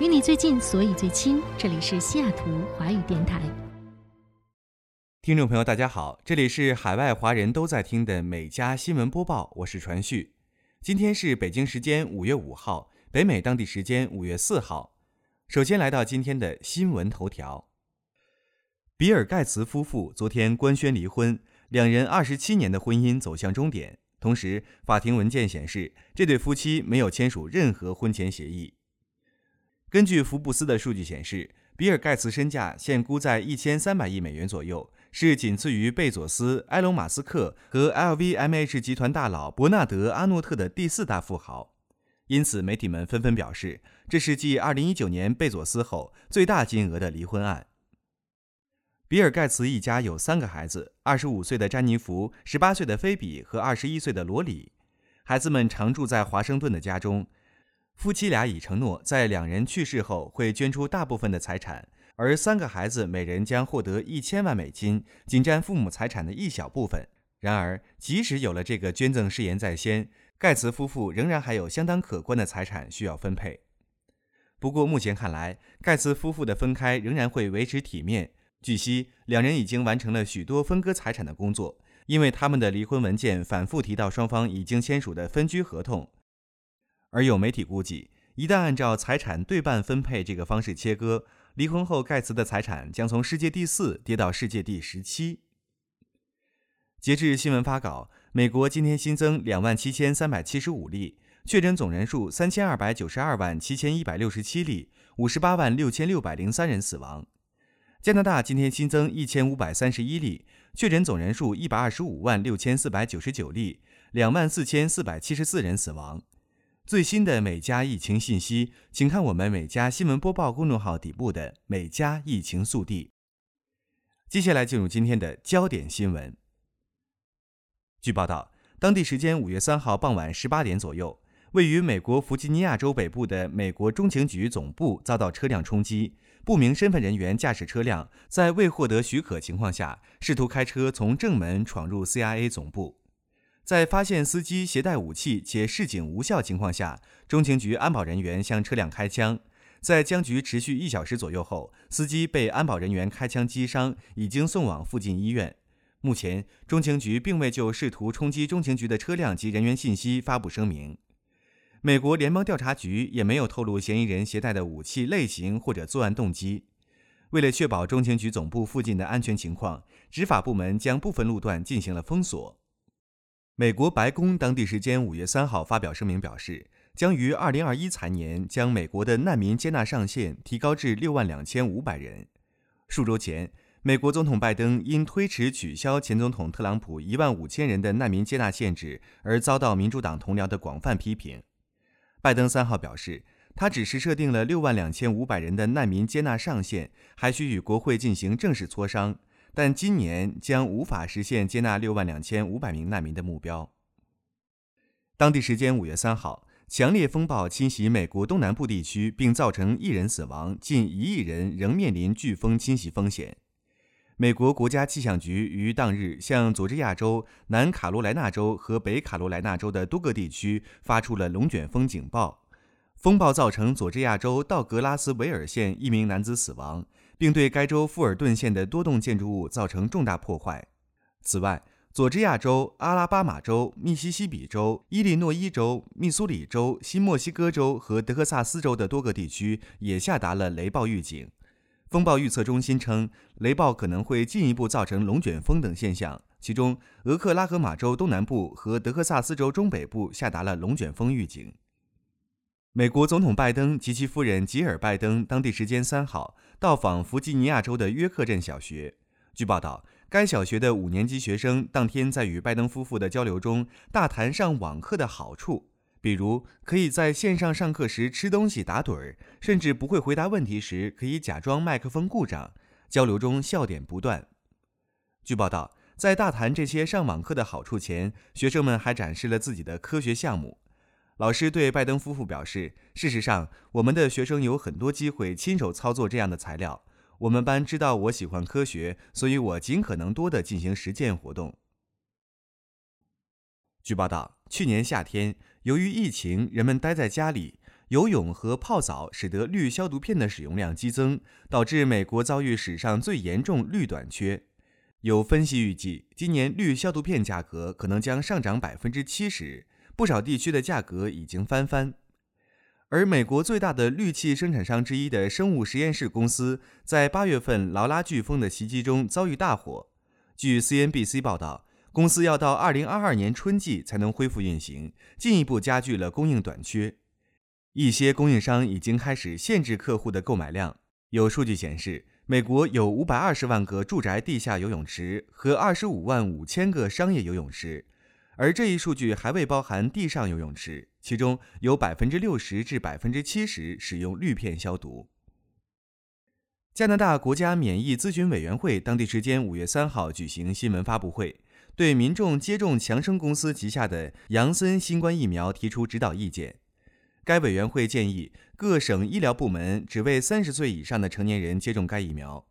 与你最近，所以最亲。这里是西雅图华语电台。听众朋友，大家好，这里是海外华人都在听的每家新闻播报，我是传旭。今天是北京时间五月五号，北美当地时间五月四号。首先来到今天的新闻头条：比尔盖茨夫妇昨天官宣离婚，两人二十七年的婚姻走向终点。同时，法庭文件显示，这对夫妻没有签署任何婚前协议。根据福布斯的数据显示，比尔盖茨身价现估在一千三百亿美元左右，是仅次于贝佐斯、埃隆·马斯克和 LVMH 集团大佬伯纳德·阿诺特的第四大富豪。因此，媒体们纷纷表示，这是继二零一九年贝佐斯后最大金额的离婚案。比尔盖茨一家有三个孩子：二十五岁的詹妮弗、十八岁的菲比和二十一岁的罗里。孩子们常住在华盛顿的家中。夫妻俩已承诺，在两人去世后会捐出大部分的财产，而三个孩子每人将获得一千万美金，仅占父母财产的一小部分。然而，即使有了这个捐赠誓言在先，盖茨夫妇仍然还有相当可观的财产需要分配。不过，目前看来，盖茨夫妇的分开仍然会维持体面。据悉，两人已经完成了许多分割财产的工作，因为他们的离婚文件反复提到双方已经签署的分居合同。而有媒体估计，一旦按照财产对半分配这个方式切割，离婚后盖茨的财产将从世界第四跌到世界第十七。截至新闻发稿，美国今天新增两万七千三百七十五例确诊，总人数三千二百九十二万七千一百六十七例，五十八万六千六百零三人死亡。加拿大今天新增一千五百三十一例确诊，总人数一百二十五万六千四百九十九例，两万四千四百七十四人死亡。最新的每家疫情信息，请看我们每家新闻播报公众号底部的每家疫情速递。接下来进入今天的焦点新闻。据报道，当地时间五月三号傍晚十八点左右，位于美国弗吉尼亚州北部的美国中情局总部遭到车辆冲击，不明身份人员驾驶车辆在未获得许可情况下，试图开车从正门闯入 CIA 总部。在发现司机携带武器且示警无效情况下，中情局安保人员向车辆开枪。在僵局持续一小时左右后，司机被安保人员开枪击伤，已经送往附近医院。目前，中情局并未就试图冲击中情局的车辆及人员信息发布声明。美国联邦调查局也没有透露嫌疑人携带的武器类型或者作案动机。为了确保中情局总部附近的安全情况，执法部门将部分路段进行了封锁。美国白宫当地时间五月三号发表声明表示，将于二零二一财年将美国的难民接纳上限提高至六万两千五百人。数周前，美国总统拜登因推迟取消前总统特朗普一万五千人的难民接纳限制而遭到民主党同僚的广泛批评。拜登三号表示，他只是设定了六万两千五百人的难民接纳上限，还需与国会进行正式磋商。但今年将无法实现接纳六万两千五百名难民的目标。当地时间五月三号，强烈风暴侵袭美国东南部地区，并造成一人死亡，近一亿人仍面临飓风侵袭风险。美国国家气象局于当日向佐治亚州、南卡罗来纳州和北卡罗来纳州的多个地区发出了龙卷风警报。风暴造成佐治亚州道格拉斯维尔县一名男子死亡。并对该州富尔顿县的多栋建筑物造成重大破坏。此外，佐治亚州、阿拉巴马州、密西西比州、伊利诺伊州、密苏里州、新墨西哥州和德克萨斯州的多个地区也下达了雷暴预警。风暴预测中心称，雷暴可能会进一步造成龙卷风等现象。其中，俄克拉荷马州东南部和德克萨斯州中北部下达了龙卷风预警。美国总统拜登及其夫人吉尔·拜登当地时间三号到访弗吉尼亚州的约克镇小学。据报道，该小学的五年级学生当天在与拜登夫妇的交流中大谈上网课的好处，比如可以在线上上课时吃东西打盹儿，甚至不会回答问题时可以假装麦克风故障。交流中笑点不断。据报道，在大谈这些上网课的好处前，学生们还展示了自己的科学项目。老师对拜登夫妇表示：“事实上，我们的学生有很多机会亲手操作这样的材料。我们班知道我喜欢科学，所以我尽可能多的进行实践活动。”据报道，去年夏天，由于疫情，人们待在家里，游泳和泡澡使得氯消毒片的使用量激增，导致美国遭遇史上最严重氯短缺。有分析预计，今年氯消毒片价格可能将上涨百分之七十。不少地区的价格已经翻番，而美国最大的氯气生产商之一的生物实验室公司在八月份劳拉飓风的袭击中遭遇大火。据 CNBC 报道，公司要到二零二二年春季才能恢复运行，进一步加剧了供应短缺。一些供应商已经开始限制客户的购买量。有数据显示，美国有五百二十万个住宅地下游泳池和二十五万五千个商业游泳池。而这一数据还未包含地上游泳池，其中有百分之六十至百分之七十使用氯片消毒。加拿大国家免疫咨询委员会当地时间五月三号举行新闻发布会，对民众接种强生公司旗下的杨森新冠疫苗提出指导意见。该委员会建议各省医疗部门只为三十岁以上的成年人接种该疫苗。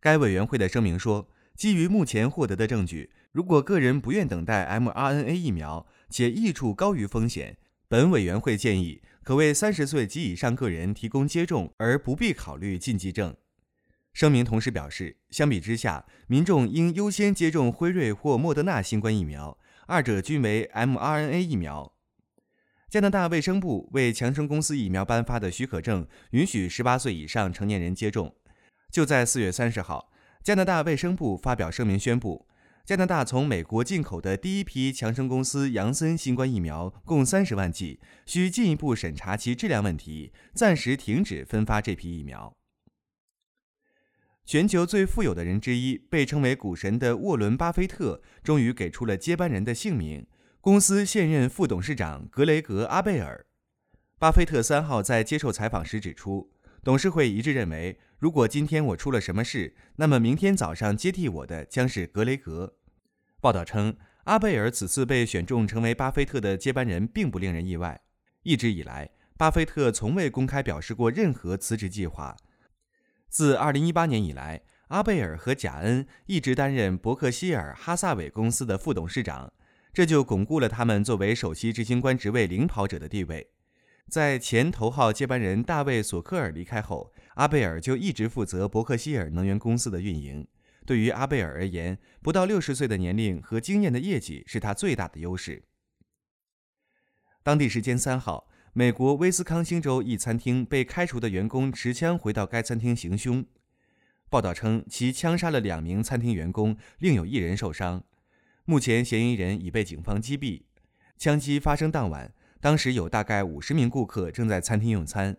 该委员会的声明说，基于目前获得的证据。如果个人不愿等待 mRNA 疫苗，且益处高于风险，本委员会建议可为三十岁及以上个人提供接种，而不必考虑禁忌症。声明同时表示，相比之下，民众应优先接种辉瑞或莫德纳新冠疫苗，二者均为 mRNA 疫苗。加拿大卫生部为强生公司疫苗颁发的许可证允许十八岁以上成年人接种。就在四月三十号，加拿大卫生部发表声明宣布。加拿大从美国进口的第一批强生公司杨森新冠疫苗共三十万剂，需进一步审查其质量问题，暂时停止分发这批疫苗。全球最富有的人之一，被称为股神的沃伦·巴菲特，终于给出了接班人的姓名——公司现任副董事长格雷格·阿贝尔。巴菲特三号在接受采访时指出，董事会一致认为，如果今天我出了什么事，那么明天早上接替我的将是格雷格。报道称，阿贝尔此次被选中成为巴菲特的接班人，并不令人意外。一直以来，巴菲特从未公开表示过任何辞职计划。自2018年以来，阿贝尔和贾恩一直担任伯克希尔哈萨韦公司的副董事长，这就巩固了他们作为首席执行官职位领跑者的地位。在前头号接班人大卫索科尔离开后，阿贝尔就一直负责伯克希尔能源公司的运营。对于阿贝尔而言，不到六十岁的年龄和惊艳的业绩是他最大的优势。当地时间三号，美国威斯康星州一餐厅被开除的员工持枪回到该餐厅行凶。报道称，其枪杀了两名餐厅员工，另有一人受伤。目前，嫌疑人已被警方击毙。枪击发生当晚，当时有大概五十名顾客正在餐厅用餐。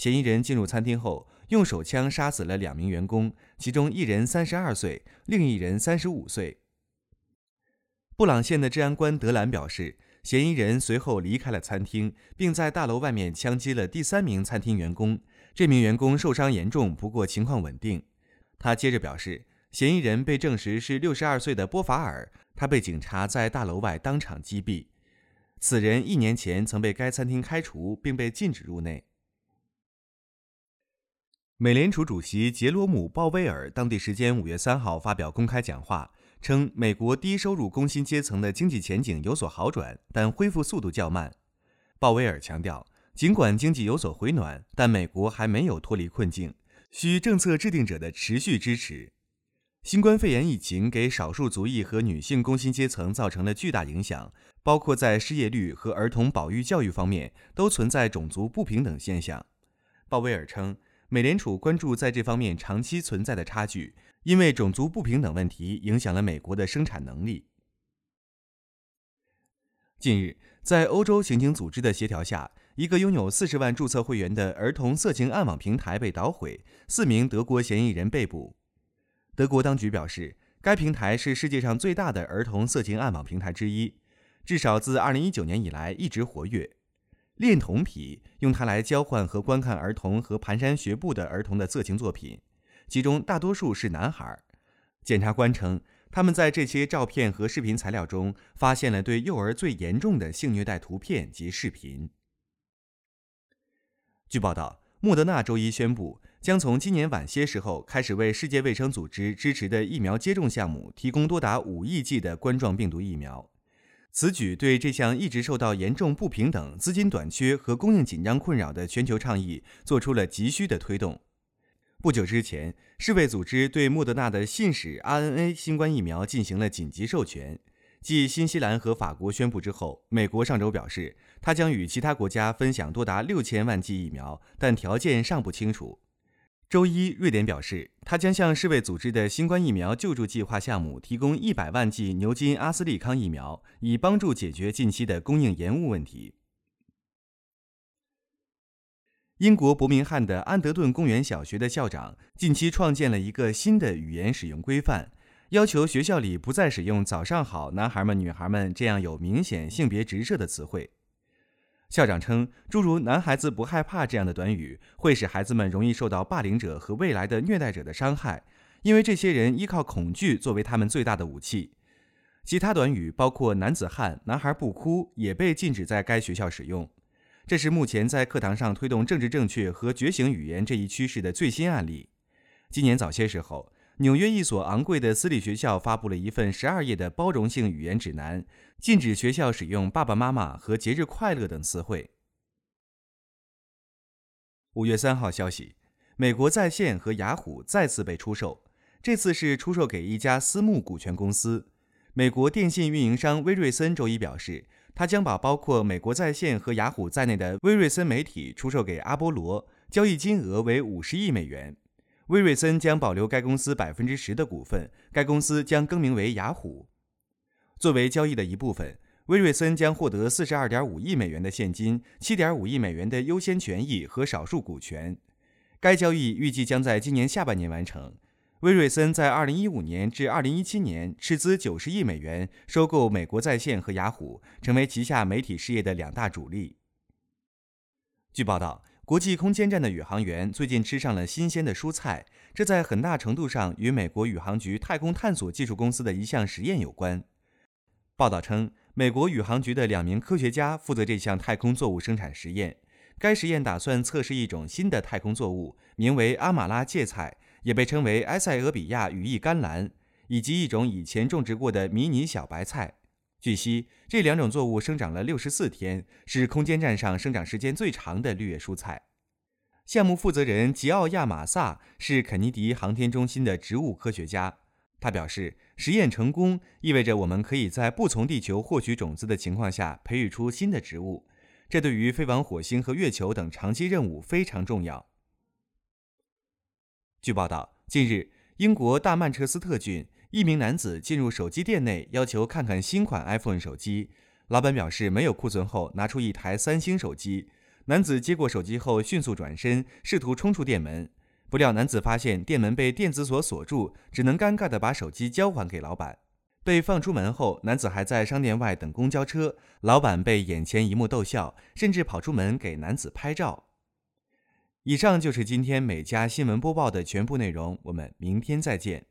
嫌疑人进入餐厅后。用手枪杀死了两名员工，其中一人三十二岁，另一人三十五岁。布朗县的治安官德兰表示，嫌疑人随后离开了餐厅，并在大楼外面枪击了第三名餐厅员工。这名员工受伤严重，不过情况稳定。他接着表示，嫌疑人被证实是六十二岁的波法尔，他被警察在大楼外当场击毙。此人一年前曾被该餐厅开除，并被禁止入内。美联储主席杰罗姆·鲍威尔当地时间五月三号发表公开讲话，称美国低收入工薪阶层的经济前景有所好转，但恢复速度较慢。鲍威尔强调，尽管经济有所回暖，但美国还没有脱离困境，需政策制定者的持续支持。新冠肺炎疫情给少数族裔和女性工薪阶层造成了巨大影响，包括在失业率和儿童保育教育方面都存在种族不平等现象。鲍威尔称。美联储关注在这方面长期存在的差距，因为种族不平等问题影响了美国的生产能力。近日，在欧洲刑警组织的协调下，一个拥有四十万注册会员的儿童色情暗网平台被捣毁，四名德国嫌疑人被捕。德国当局表示，该平台是世界上最大的儿童色情暗网平台之一，至少自2019年以来一直活跃。恋童癖用它来交换和观看儿童和蹒跚学步的儿童的色情作品，其中大多数是男孩。检察官称，他们在这些照片和视频材料中发现了对幼儿最严重的性虐待图片及视频。据报道，莫德纳周一宣布，将从今年晚些时候开始为世界卫生组织支持的疫苗接种项目提供多达五亿剂的冠状病毒疫苗。此举对这项一直受到严重不平等、资金短缺和供应紧张困扰的全球倡议做出了急需的推动。不久之前，世卫组织对莫德纳的信使 RNA 新冠疫苗进行了紧急授权。继新西兰和法国宣布之后，美国上周表示，它将与其他国家分享多达六千万剂疫苗，但条件尚不清楚。周一，瑞典表示，它将向世卫组织的新冠疫苗救助计划项目提供一百万剂牛津阿斯利康疫苗，以帮助解决近期的供应延误问题。英国伯明翰的安德顿公园小学的校长近期创建了一个新的语言使用规范，要求学校里不再使用“早上好，男孩们、女孩们”这样有明显性别直射的词汇。校长称，诸如“男孩子不害怕”这样的短语会使孩子们容易受到霸凌者和未来的虐待者的伤害，因为这些人依靠恐惧作为他们最大的武器。其他短语包括“男子汉”“男孩不哭”也被禁止在该学校使用。这是目前在课堂上推动政治正确和觉醒语言这一趋势的最新案例。今年早些时候，纽约一所昂贵的私立学校发布了一份十二页的包容性语言指南，禁止学校使用“爸爸妈妈”和“节日快乐”等词汇。五月三号消息，美国在线和雅虎再次被出售，这次是出售给一家私募股权公司。美国电信运营商威瑞森周一表示。他将把包括美国在线和雅虎在内的威瑞森媒体出售给阿波罗，交易金额为五十亿美元。威瑞森将保留该公司百分之十的股份，该公司将更名为雅虎。作为交易的一部分，威瑞森将获得四十二点五亿美元的现金、七点五亿美元的优先权益和少数股权。该交易预计将在今年下半年完成。威瑞森在2015年至2017年斥资九十亿美元收购美国在线和雅虎，成为旗下媒体事业的两大主力。据报道，国际空间站的宇航员最近吃上了新鲜的蔬菜，这在很大程度上与美国宇航局太空探索技术公司的一项实验有关。报道称，美国宇航局的两名科学家负责这项太空作物生产实验。该实验打算测试一种新的太空作物，名为阿马拉芥菜。也被称为埃塞俄比亚羽翼甘蓝，以及一种以前种植过的迷你小白菜。据悉，这两种作物生长了六十四天，是空间站上生长时间最长的绿叶蔬菜。项目负责人吉奥亚马萨是肯尼迪航天中心的植物科学家。他表示，实验成功意味着我们可以在不从地球获取种子的情况下培育出新的植物，这对于飞往火星和月球等长期任务非常重要。据报道，近日，英国大曼彻斯特郡一名男子进入手机店内，要求看看新款 iPhone 手机。老板表示没有库存后，拿出一台三星手机。男子接过手机后，迅速转身，试图冲出店门。不料，男子发现店门被电子锁锁住，只能尴尬地把手机交还给老板。被放出门后，男子还在商店外等公交车。老板被眼前一幕逗笑，甚至跑出门给男子拍照。以上就是今天每家新闻播报的全部内容，我们明天再见。